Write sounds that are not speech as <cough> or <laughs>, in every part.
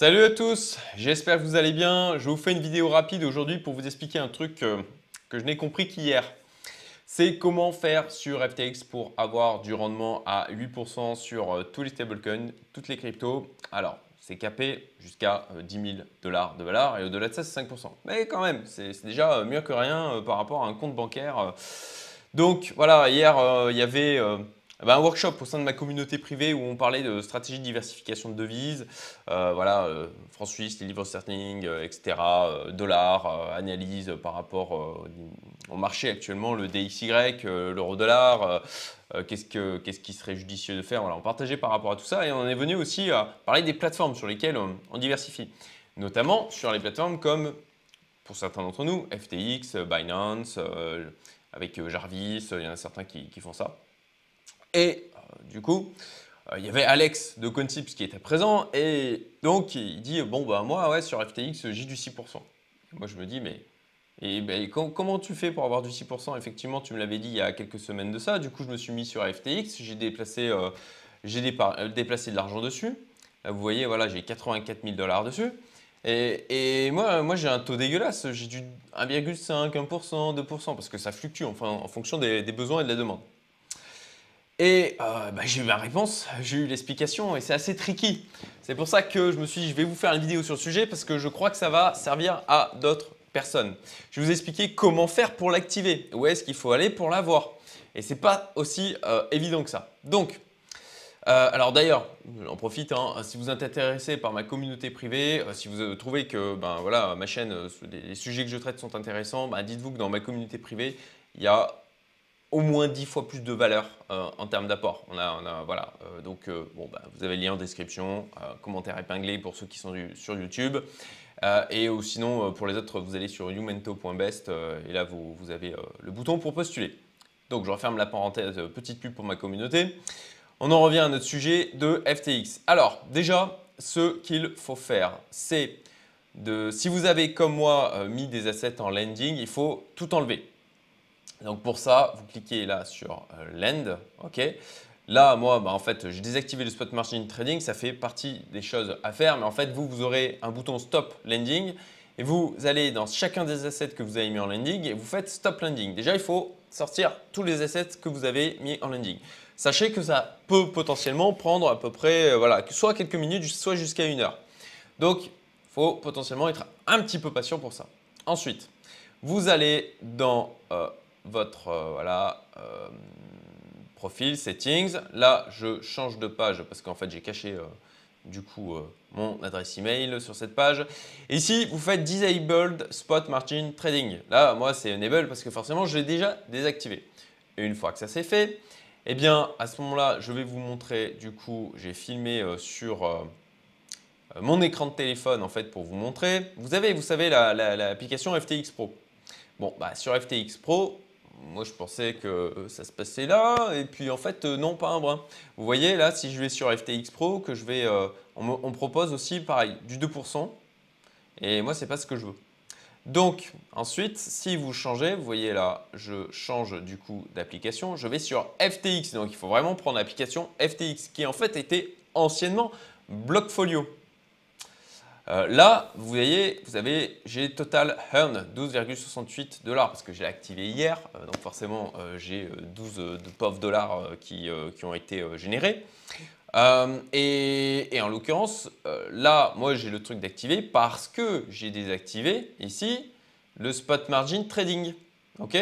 Salut à tous, j'espère que vous allez bien. Je vous fais une vidéo rapide aujourd'hui pour vous expliquer un truc euh, que je n'ai compris qu'hier. C'est comment faire sur FTX pour avoir du rendement à 8% sur euh, tous les stablecoins, toutes les cryptos. Alors, c'est capé jusqu'à 10 000 dollars de valeur et au-delà de ça, c'est 5%. Mais quand même, c'est déjà mieux que rien euh, par rapport à un compte bancaire. Donc voilà, hier, il y avait un workshop au sein de ma communauté privée où on parlait de stratégie de diversification de devises, euh, voilà, euh, Suisse, les livres sterling, euh, etc., dollars, analyse par rapport au marché actuellement, le DXY, l'euro-dollar, qu'est-ce, qui serait judicieux de faire. On partageait par rapport à tout ça et on est venu aussi à parler des plateformes sur lesquelles on, diversifie, notamment sur les plateformes comme, pour certains d'entre nous, FTX, Binance, avec Jarvis, il y en a certains qui font ça. Et euh, du coup, euh, il y avait Alex de Contips qui était présent et donc il dit bon bah moi ouais sur FTX j'ai du 6%. Moi je me dis mais et ben, comment tu fais pour avoir du 6% Effectivement tu me l'avais dit il y a quelques semaines de ça. Du coup je me suis mis sur FTX, j'ai déplacé, euh, déplacé de l'argent dessus. Là, vous voyez voilà j'ai 84 000 dollars dessus. Et, moi, moi j'ai un taux dégueulasse, j'ai du 1,5, 1%, 2%, parce que ça fluctue enfin, en fonction des besoins et de la demande. Et euh, bah, j'ai eu ma réponse, j'ai eu l'explication et c'est assez tricky. C'est pour ça que je me suis dit, je vais vous faire une vidéo sur le sujet parce que je crois que ça va servir à d'autres personnes. Je vais vous expliquer comment faire pour l'activer, où est-ce qu'il faut aller pour l'avoir. Et c'est pas aussi euh, évident que ça. Donc, euh, alors d'ailleurs, j'en profite, hein, si vous êtes intéressé par ma communauté privée, si vous trouvez que ben, voilà, ma chaîne, les sujets que je traite sont intéressants, ben, dites-vous que dans ma communauté privée, il y a au moins 10 fois plus de valeur euh, en termes d'apport. On a, voilà, euh, donc euh, bon, bah, vous avez le lien en description, commentaire épinglé pour ceux qui sont sur YouTube. et sinon, pour les autres, vous allez sur youmento.best et là, vous, vous avez le bouton pour postuler. Donc, je referme la parenthèse, petite pub pour ma communauté. On en revient à notre sujet de FTX. Alors, déjà, ce qu'il faut faire, c'est de, si vous avez comme moi mis des assets en lending, il faut tout enlever. Donc pour ça, vous cliquez là sur euh, Lend. Là, moi, bah, en fait, j'ai désactivé le spot margin trading. Ça fait partie des choses à faire. Mais en fait, vous, vous aurez un bouton Stop Lending. Et vous allez dans chacun des assets que vous avez mis en lending et vous faites Stop Lending. Déjà, il faut sortir tous les assets que vous avez mis en lending. Sachez que ça peut potentiellement prendre à peu près, euh, voilà, soit quelques minutes, soit jusqu'à une heure. Donc, il faut potentiellement être un petit peu patient pour ça. Ensuite, vous allez dans euh, votre euh, voilà, euh, profil, settings. Là, je change de page parce qu'en fait, j'ai caché euh, du coup mon adresse email sur cette page. Ici, vous faites Disabled Spot Margin Trading. Là, moi, c'est Enable parce que forcément, je l'ai déjà désactivé. Et une fois que ça c'est fait, eh bien, à ce moment-là, je vais vous montrer, du coup, j'ai filmé sur mon écran de téléphone, en fait, pour vous montrer. Vous avez, vous savez, l'application FTX Pro. Bon, bah, sur FTX Pro, moi je pensais que euh, ça se passait là et puis en fait euh, non pas un brin. Vous voyez là si je vais sur FTX Pro que je vais, euh, on, me, propose aussi pareil du 2% et moi c'est pas ce que je veux. Donc ensuite si vous changez, vous voyez là je change du coup d'application, je vais sur FTX donc il faut vraiment prendre l'application FTX qui en fait était anciennement Blockfolio. Euh, là, vous voyez, vous avez, j'ai total earn 12,68 dollars parce que j'ai activé hier. Euh, donc forcément, euh, j'ai 12 de dollars qui, ont été générés. Et, en l'occurrence, là, moi, j'ai le truc d'activer parce que j'ai désactivé ici le spot margin trading. OK?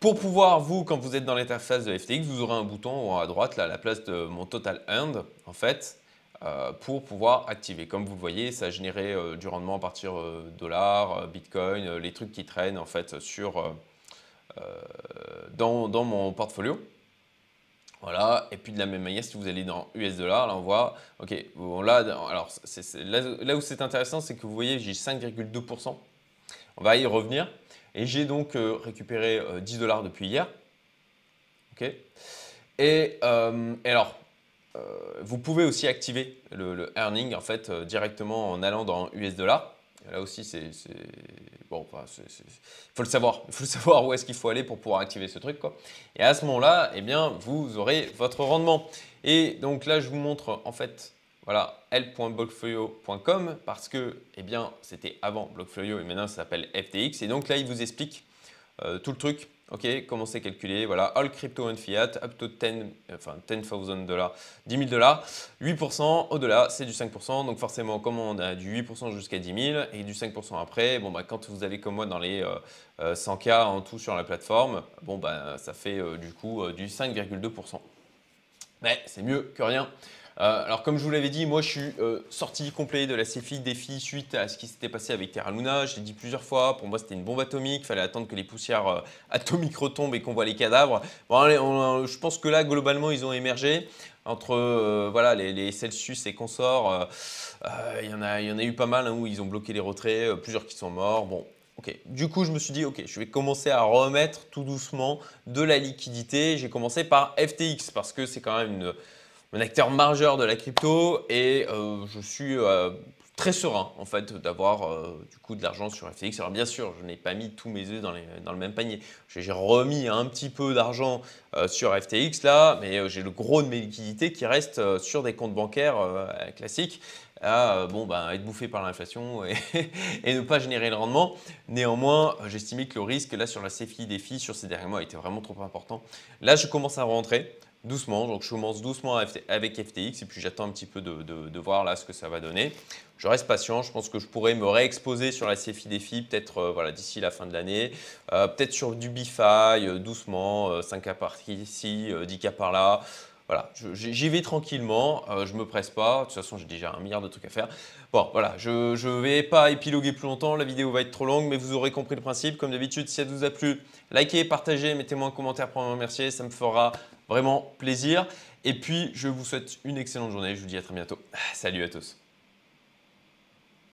Pour pouvoir, vous, quand vous êtes dans l'interface de FTX, vous aurez un bouton à droite, là, à la place de mon total earned, en fait, pour pouvoir activer. Comme vous le voyez, ça a généré euh, du rendement à partir de euh, dollars, bitcoin, les trucs qui traînent en fait sur, dans, mon portfolio. Voilà, et puis de la même manière, si vous allez dans US dollars, là on voit, ok, là, alors là, où c'est intéressant, c'est que vous voyez, j'ai 5,2%. On va y revenir. Et j'ai donc récupéré 10 dollars depuis hier. Ok. Et, alors, euh, vous pouvez aussi activer le, earning en fait euh, directement en allant dans US dollar. Là aussi, c'est bon, il faut le savoir. Il faut savoir où est-ce qu'il faut aller pour pouvoir activer ce truc. Quoi. Et à ce moment-là, eh bien, vous aurez votre rendement. Et donc là, je vous montre en fait voilà, l.blockfolio.com parce que, eh bien, c'était avant Blockfolio et maintenant ça s'appelle FTX. Et donc là, il vous explique euh, tout le truc. Ok, comment c'est calculé Voilà, all crypto and fiat, up to 10, enfin 10,000 dollars, 10 000 dollars, 8%, au-delà, c'est du 5%. Donc forcément, comme on a du 8% jusqu'à 10 000 et du 5% après, bon, bah, quand vous avez comme moi dans les 100K euh, en tout sur la plateforme, bon, bah, ça fait du coup du 5,2%. Mais c'est mieux que rien. Euh, alors comme je vous l'avais dit, moi je suis euh, sorti complet de la CFI défi suite à ce qui s'était passé avec Terra Luna. Je l'ai dit plusieurs fois, pour moi c'était une bombe atomique, fallait attendre que les poussières euh, atomiques retombent et qu'on voit les cadavres. Bon, je pense que là globalement ils ont émergé entre voilà, les, Celsius et consorts. Il y, en a, y en a eu pas mal hein, où ils ont bloqué les retraits, plusieurs qui sont morts. Bon, ok. Du coup, je me suis dit, ok, je vais commencer à remettre tout doucement de la liquidité. J'ai commencé par FTX parce que c'est quand même une un acteur majeur de la crypto et euh, je suis euh, très serein en fait d'avoir euh, du coup de l'argent sur FTX. Alors bien sûr, je n'ai pas mis tous mes œufs dans, le même panier. J'ai remis un petit peu d'argent sur FTX là, mais j'ai le gros de mes liquidités qui restent sur des comptes bancaires classiques à bon, bah, être bouffé par l'inflation et, <laughs> et, ne pas générer le rendement. Néanmoins, j'estimais que le risque là sur la CFI défi sur ces derniers mois était vraiment trop important. Là, je commence à rentrer doucement. Donc je commence doucement avec FTX et puis j'attends un petit peu de, voir là ce que ça va donner. Je reste patient, je pense que je pourrais me réexposer sur la CFI défi peut-être euh, voilà, d'ici la fin de l'année. Euh, peut-être sur du BiFi, euh, doucement, 5 cas par ici, 10 cas par là. Voilà, j'y vais tranquillement, je me presse pas, de toute façon j'ai déjà un milliard de trucs à faire. Bon, voilà, je ne vais pas épiloguer plus longtemps, la vidéo va être trop longue, mais vous aurez compris le principe. Comme d'habitude, si elle vous a plu, likez, partagez, mettez-moi un commentaire pour me remercier, ça me fera vraiment plaisir. Et puis, je vous souhaite une excellente journée. Je vous dis à très bientôt. Salut à tous.